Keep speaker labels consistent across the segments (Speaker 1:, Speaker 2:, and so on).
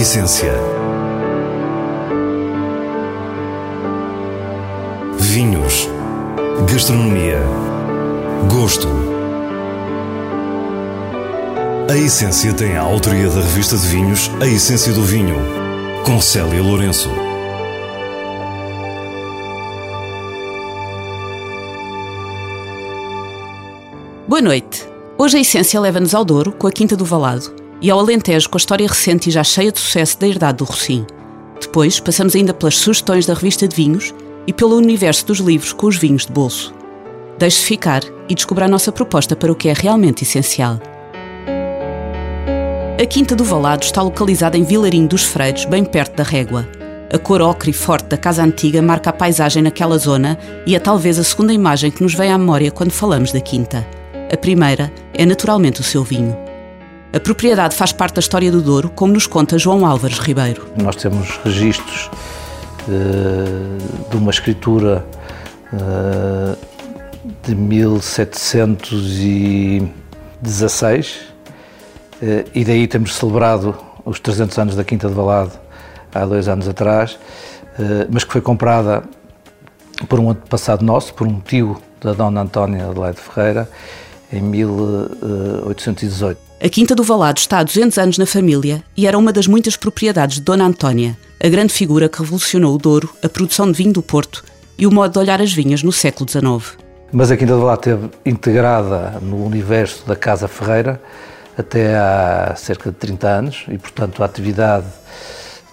Speaker 1: essência. Vinhos. Gastronomia. Gosto. A Essência tem a autoria da revista de vinhos A Essência do Vinho, com Célia Lourenço.
Speaker 2: Boa noite. Hoje a Essência leva-nos ao Douro, com a Quinta do Valado, e ao Alentejo, com a história recente e já cheia de sucesso da herdade do Rocim. Depois, passamos ainda pelas sugestões da revista de vinhos e pelo universo dos livros com os vinhos de bolso. Deixe-se ficar e descubra a nossa proposta para o que é realmente essencial. A Quinta do Valado está localizada em Vilarinho dos Freiros, bem perto da Régua. A cor ocre e forte da casa antiga marca a paisagem naquela zona e é talvez a segunda imagem que nos vem à memória quando falamos da Quinta. A primeira é naturalmente o seu vinho. A propriedade faz parte da história do Douro, como nos conta João Álvares Ribeiro.
Speaker 3: Nós temos registros uh, de uma escritura uh, de 1716 eh, e daí temos celebrado os 300 anos da Quinta de Valado há dois anos atrás, mas que foi comprada por um antepassado nosso, por um tio da Dona Antónia Adelaide Ferreira, em 1818.
Speaker 2: A Quinta do Valado está há 200 anos na família e era uma das muitas propriedades de Dona Antónia, a grande figura que revolucionou o Douro, a produção de vinho do Porto e o modo de olhar as vinhas no século XIX.
Speaker 3: Mas a Quinta do Valado esteve integrada no universo da Casa Ferreira, até há cerca de 30 anos e, portanto, a atividade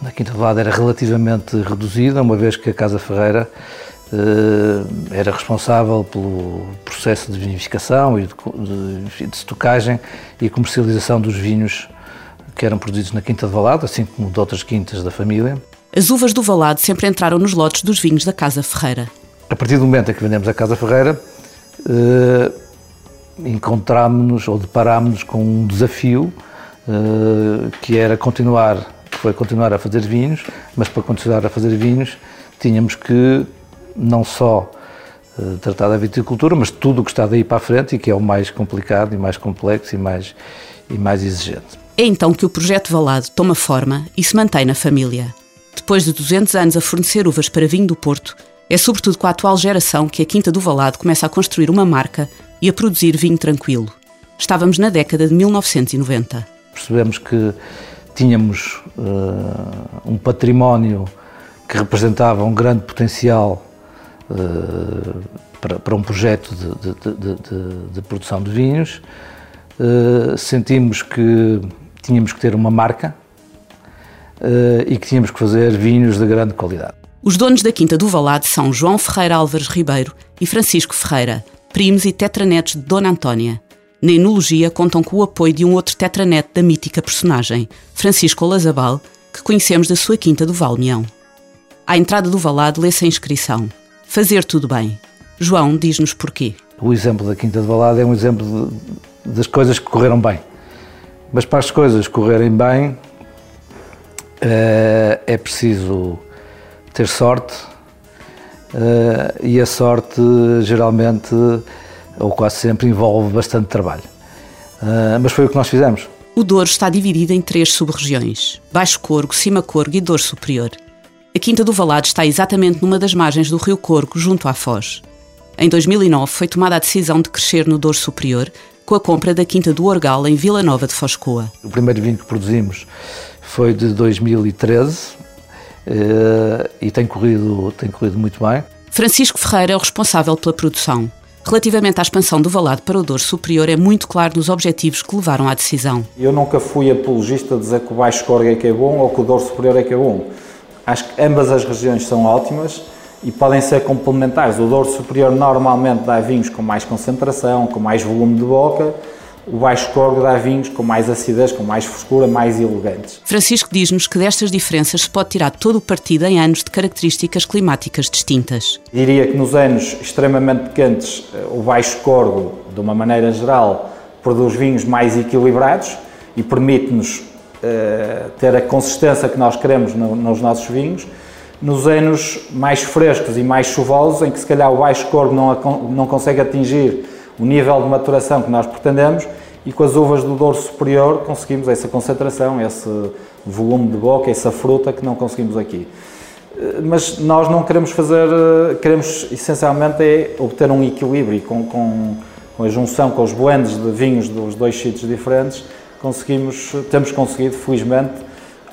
Speaker 3: na Quinta do Lado era relativamente reduzida, uma vez que a Casa Ferreira eh, era responsável pelo processo de vinificação e de, de, de estocagem e comercialização dos vinhos que eram produzidos na Quinta do Valado, assim como de outras quintas da família.
Speaker 2: As uvas do Valado sempre entraram nos lotes dos vinhos da Casa Ferreira.
Speaker 3: A partir do momento em que vendemos a Casa Ferreira, eh, encontrámos-nos ou deparámos-nos com um desafio uh, que era continuar, que foi continuar a fazer vinhos, mas para continuar a fazer vinhos tínhamos que não só uh, tratar da viticultura, mas tudo o que está daí para a frente e que é o mais complicado e mais complexo e mais, e mais exigente.
Speaker 2: É então que o projeto Valado toma forma e se mantém na família. Depois de 200 anos a fornecer uvas para vinho do Porto, é sobretudo com a atual geração que a Quinta do Valado começa a construir uma marca e a produzir vinho tranquilo. Estávamos na década de 1990.
Speaker 3: Percebemos que tínhamos uh, um património que representava um grande potencial para, para, um projeto de, de, de, de produção de vinhos. Uh, sentimos que tínhamos que ter uma marca e que tínhamos que fazer vinhos de grande qualidade.
Speaker 2: Os donos da Quinta do Valado são João Ferreira Álvares Ribeiro e Francisco Ferreira, primos e tetranetos de Dona Antónia. Na enologia contam com o apoio de um outro tetraneto da mítica personagem, Francisco Lazabal, que conhecemos da sua quinta do Valmeão. À entrada do Valado lê-se a inscrição. Fazer tudo bem. João diz-nos porquê.
Speaker 3: O exemplo da Quinta do Valado é um exemplo de, das coisas que correram bem. Mas para as coisas correrem bem, é, é preciso ter sorte, uh, e a sorte geralmente, ou quase sempre, envolve bastante trabalho. Uh, mas foi o que nós fizemos.
Speaker 2: O Douro está dividido em três sub-regiões: Baixo Corgo, Cima Corgo e Douro Superior. A Quinta do Valado está exatamente numa das margens do rio Corgo, junto à Foz. Em 2009 foi tomada a decisão de crescer no Douro Superior com a compra da Quinta do Orgal em Vila Nova de Foscoa.
Speaker 3: O primeiro vinho que produzimos foi de 2013, eh, e tem corrido, tem corrido muito bem.
Speaker 2: Francisco Ferreira é o responsável pela produção. Relativamente à expansão do Valado para o Douro Superior, é muito claro nos objetivos que levaram à decisão.
Speaker 4: Eu nunca fui apologista de dizer que o Baixo Corgo é que é bom ou que o Douro Superior é que é bom. Acho que ambas as regiões são ótimas e podem ser complementares. O Douro Superior normalmente dá vinhos com mais concentração, com mais volume de boca, o baixo corgo dá vinhos com mais acidez, com mais frescura, mais elegantes.
Speaker 2: Francisco diz-nos que destas diferenças se pode tirar todo o partido em anos de características climáticas distintas.
Speaker 4: Diria que nos anos extremamente quentes, eh, o baixo corgo, de uma maneira geral, produz vinhos mais equilibrados e permite-nos ter a consistência que nós queremos no, nos nossos vinhos. Nos anos mais frescos e mais chuvosos, em que se calhar o baixo corgo não, não consegue atingir o nível de maturação que nós pretendemos, e com as uvas do Douro Superior conseguimos essa concentração, esse volume de boca, essa fruta que não conseguimos aqui. Eh, mas nós não queremos fazer, eh, queremos essencialmente é obter um equilíbrio com, com, com a junção com os blends de vinhos dos dois sítios diferentes, conseguimos, temos conseguido, felizmente,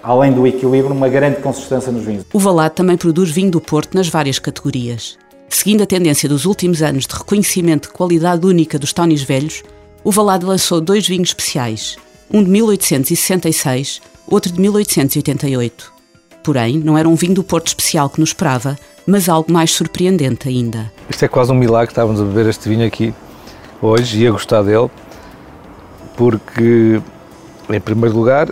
Speaker 4: além do equilíbrio, uma grande consistência nos vinhos.
Speaker 2: O Valado também produz vinho do Porto nas várias categorias. Seguindo a tendência dos últimos anos de reconhecimento de qualidade única dos Tónis velhos, o Valado lançou dois vinhos especiais, um de 1866, outro de 1888. Porém, não era um vinho do Porto especial que nos esperava, mas algo mais surpreendente ainda.
Speaker 3: Isto é quase um milagre, estávamos a beber este vinho aqui hoje e a gostar dele, porque, em primeiro lugar,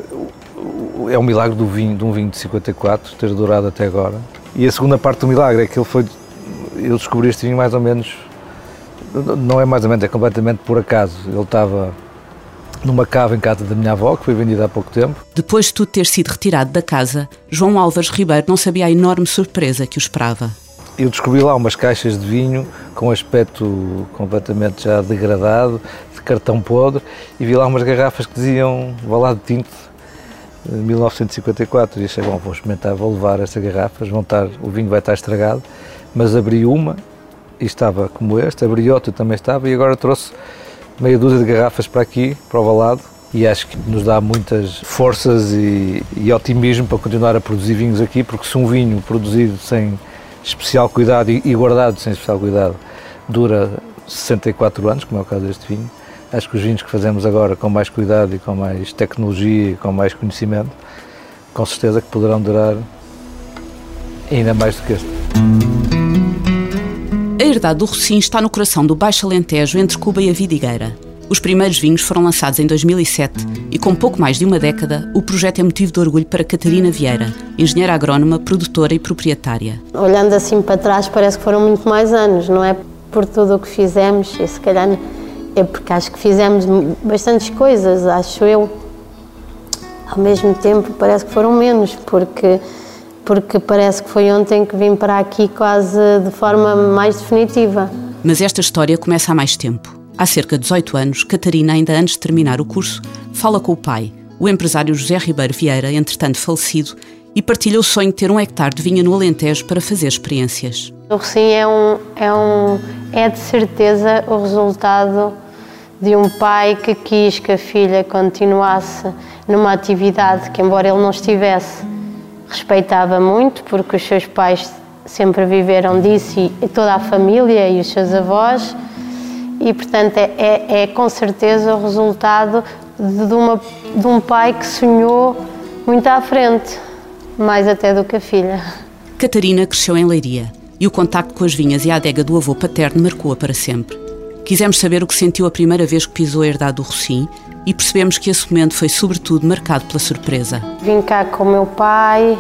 Speaker 3: é um milagre do vinho, de um vinho de 54 ter durado até agora. E a segunda parte do milagre é que ele foi. Eu descobri este vinho mais ou menos. Não é mais ou menos, é completamente por acaso. Ele estava numa cava em casa da minha avó, que foi vendida há pouco tempo.
Speaker 2: Depois de tudo ter sido retirado da casa, João Álvares Ribeiro não sabia a enorme surpresa que o esperava.
Speaker 3: Eu descobri lá umas caixas de vinho com aspecto completamente já degradado, de cartão podre, e vi lá umas garrafas que diziam Valado Tinto 1954 e achei, bom, vou experimentar, vou levar essas garrafas, vão estar, o vinho vai estar estragado, mas abri uma e estava como este, abri outra também estava e agora trouxe meia dúzia de garrafas para aqui, para o Valado e acho que nos dá muitas forças e, e otimismo para continuar a produzir vinhos aqui, porque se um vinho produzido sem especial cuidado e, guardado sem especial cuidado dura 64 anos, como é o caso deste vinho, Acho que os vinhos que fazemos agora com mais cuidado e com mais tecnologia e com mais conhecimento, com certeza que poderão durar ainda mais do que este.
Speaker 2: A herdade do Rocim está no coração do Baixo Alentejo, entre Cuba e a Vidigueira. Os primeiros vinhos foram lançados em 2007 e, com pouco mais de uma década, o projeto é motivo de orgulho para Catarina Vieira, engenheira agrónoma, produtora e proprietária.
Speaker 5: Olhando assim para trás, parece que foram muito mais anos, não é? Por tudo o que fizemos, e se calhar é porque acho que fizemos bastantes coisas, acho eu. Ao mesmo tempo, parece que foram menos, porque, porque parece que foi ontem que vim para aqui quase de forma mais definitiva.
Speaker 2: Mas esta história começa há mais tempo. Há cerca de 18 anos, Catarina, ainda antes de terminar o curso, fala com o pai, o empresário José Ribeiro Vieira, entretanto falecido, e partilha o sonho de ter um hectare de vinha no Alentejo para fazer experiências.
Speaker 5: O Recim é, um, é, um, é de certeza o resultado de um pai que quis que a filha continuasse numa atividade que, embora ele não estivesse, respeitava muito, porque os seus pais sempre viveram disso e toda a família e os seus avós, e portanto é, é, é com certeza o resultado de, uma, de um pai que sonhou muito à frente, mais até do que a filha.
Speaker 2: Catarina cresceu em Leiria e o contacto com as vinhas e a adega do avô paterno marcou-a para sempre. Quisemos saber o que sentiu a primeira vez que pisou a herdade do Rocim e percebemos que esse momento foi sobretudo marcado pela surpresa.
Speaker 5: Vim cá com o meu pai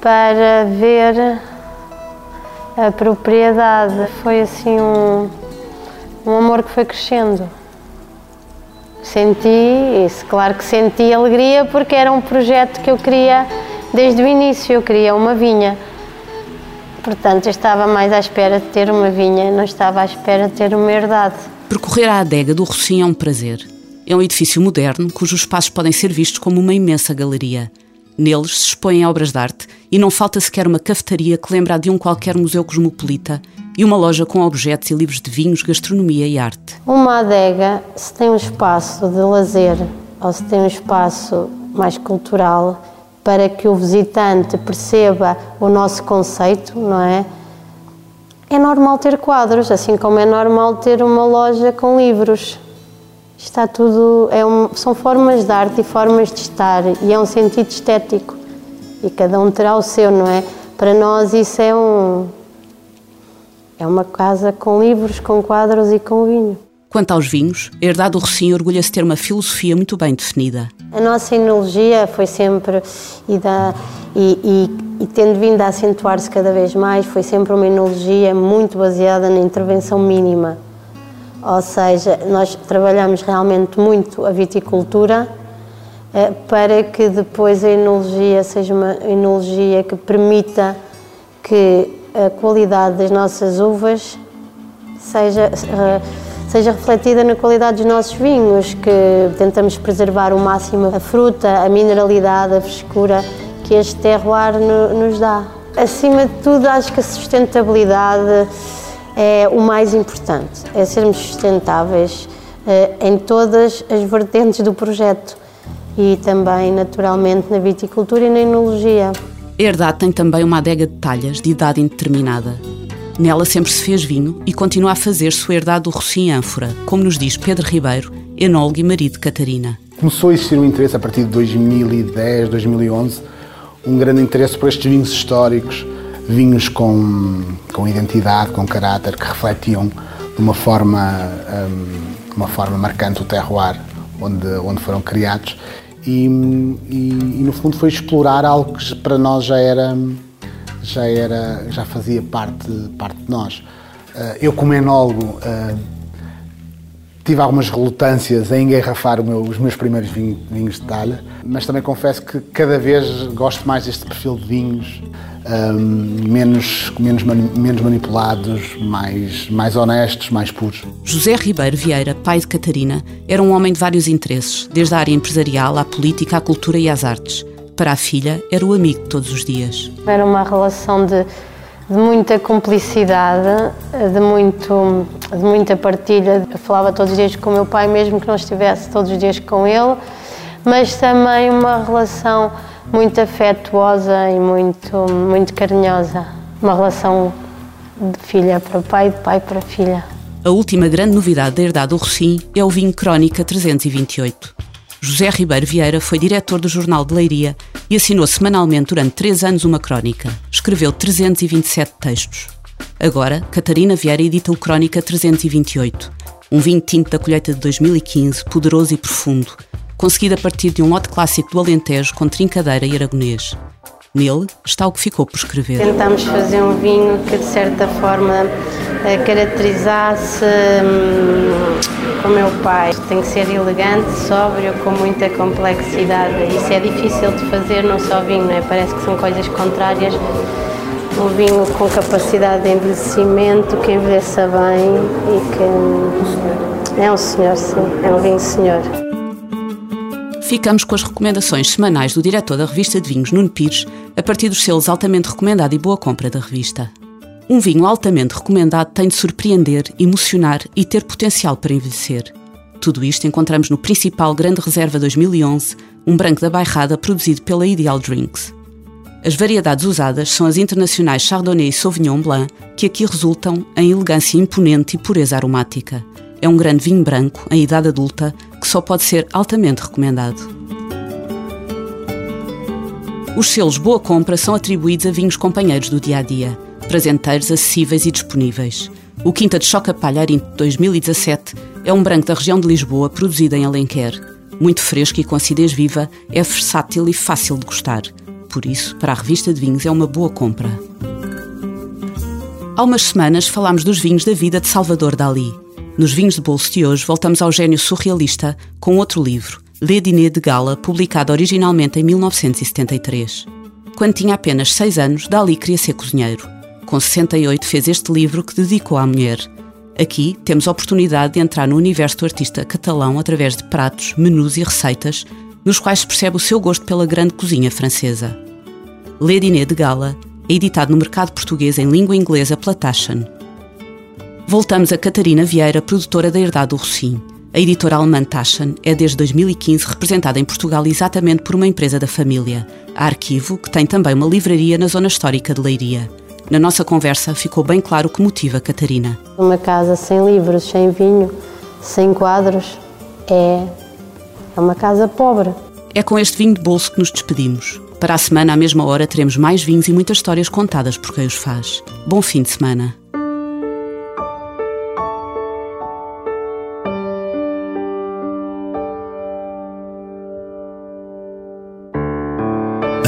Speaker 5: para ver a propriedade. Foi assim um, um amor que foi crescendo. Senti isso, claro que senti alegria porque era um projeto que eu queria desde o início, eu queria uma vinha. Portanto, eu estava mais à espera de ter uma vinha, não estava à espera de ter uma herdade.
Speaker 2: Percorrer a adega do Rocim é um prazer. É um edifício moderno cujos espaços podem ser vistos como uma imensa galeria. Neles se expõem obras de arte e não falta sequer uma cafetaria que lembra de um qualquer museu cosmopolita e uma loja com objetos e livros de vinhos, gastronomia e arte.
Speaker 5: Uma adega, se tem um espaço de lazer ou se tem um espaço mais cultural, para que o visitante perceba o nosso conceito, não é? É normal ter quadros, assim como é normal ter uma loja com livros. Está tudo, é um, são formas de arte e formas de estar e é um sentido estético e cada um terá o seu, não é? Para nós isso é um é uma casa com livros, com quadros e com vinho.
Speaker 2: Quanto aos vinhos, a Herdade do orgulha-se ter uma filosofia muito bem definida.
Speaker 5: A nossa enologia foi sempre, e, da, e, e, e tendo vindo a acentuar-se cada vez mais, foi sempre uma enologia muito baseada na intervenção mínima. Ou seja, nós trabalhamos realmente muito a viticultura eh, para que depois a enologia seja uma enologia que permita que a qualidade das nossas uvas seja eh, seja refletida na qualidade dos nossos vinhos, que tentamos preservar o máximo a fruta, a mineralidade, a frescura que este terroir no, nos dá. Acima de tudo, acho que a sustentabilidade é o mais importante, é sermos sustentáveis eh, em todas as vertentes do projeto e também, naturalmente, na viticultura e na enologia.
Speaker 2: A herdade tem também uma adega de talhas de idade indeterminada. Nela sempre se fez vinho e continua a fazer-se o herdade do Rossim ânfora, como nos diz Pedro Ribeiro, enólogo e marido de Catarina.
Speaker 6: Começou a existir um interesse a partir de 2010, 2011, um grande interesse por estes vinhos históricos, vinhos com, com identidade, com caráter, que refletiam de uma forma, um, uma forma marcante o terroir onde, onde foram criados. E, e, e, no fundo foi explorar algo que para nós já era já era já fazia parte parte de nós. Uh, eu como enólogo uh, tive algumas relutâncias em engarrafar meu, os meus primeiros vinhos, vinhos de talha mas também confesso que cada vez gosto mais deste perfil de vinhos um, menos, menos, menos manipulados, mais, mais honestos, mais puros.
Speaker 2: José Ribeiro Vieira, pai de Catarina, era um homem de vários interesses, desde a área empresarial à política, à cultura e às artes. Para a filha, era o amigo de todos os dias.
Speaker 5: Era uma relação de, de muita cumplicidade, de, muito, de muita partilha. Eu falava todos os dias com o meu pai, mesmo que não estivesse todos os dias com ele, mas também uma relação muito afetuosa e muito, muito carinhosa. Uma relação de filha para pai, de pai para filha.
Speaker 2: A última grande novidade da herdade do Rocim é o vinho Crónica 328. José Ribeiro Vieira foi diretor do Jornal de Leiria e assinou semanalmente durante três anos uma crónica. Escreveu 327 textos. Agora, Catarina Vieira edita o Crónica 328, um vinho tinto da colheita de 2015, poderoso e profundo, conseguido a partir de um lote clássico do Alentejo com trincadeira e aragonês. Nele está o que ficou por escrever.
Speaker 5: Tentámos fazer um vinho que, de certa forma, eh, caracterizasse hum, o meu pai. Tem que ser elegante, sóbrio, com muita complexidade. Isso é difícil de fazer num só vinho, não é? Parece que são coisas contrárias. Um vinho com capacidade de envelhecimento, que envelheça bem e que. Hum, é um senhor, sim. É um vinho senhor
Speaker 2: ficamos com as recomendações semanais do diretor da revista de vinhos, Nuno Pires, a partir dos selos altamente recomendado e boa compra da revista. Um vinho altamente recomendado tem de surpreender, emocionar e ter potencial para envelhecer. Tudo isto encontramos no principal Grande Reserva 2011, um branco da Bairrada produzido pela Ideal Drinks. As variedades usadas são as internacionais Chardonnay e Sauvignon Blanc, que aqui resultam em elegância imponente e pureza aromática. É um grande vinho branco, em idade adulta, que só pode ser altamente recomendado. Os selos Boa Compra são atribuídos a vinhos companheiros do dia a dia, presenteiros, acessíveis e disponíveis. O Quinta de Choca Palharim 2017 é um branco da região de Lisboa, produzido em Alenquer. Muito fresco e com acidez viva, é versátil e fácil de gostar. Por isso, para a revista de vinhos é uma boa compra. Há umas semanas falámos dos vinhos da vida de Salvador Dali. Nos vinhos de bolso de hoje, voltamos ao gênio surrealista com outro livro, Le Dîner de Gala, publicado originalmente em 1973. Quando tinha apenas seis anos, Dali queria ser cozinheiro. Com 68 fez este livro que dedicou à mulher. Aqui temos a oportunidade de entrar no universo do artista catalão através de pratos, menus e receitas, nos quais se percebe o seu gosto pela grande cozinha francesa. Le Dîner de Gala é editado no mercado português em língua inglesa pela Taschen. Voltamos a Catarina Vieira, produtora da Herdade do Rocim. A editora alemã Taschen é desde 2015 representada em Portugal exatamente por uma empresa da família, a Arquivo, que tem também uma livraria na zona histórica de Leiria. Na nossa conversa ficou bem claro o que motiva Catarina.
Speaker 5: Uma casa sem livros, sem vinho, sem quadros, é, é uma casa pobre.
Speaker 2: É com este vinho de bolso que nos despedimos. Para a semana, à mesma hora, teremos mais vinhos e muitas histórias contadas por quem os faz. Bom fim de semana.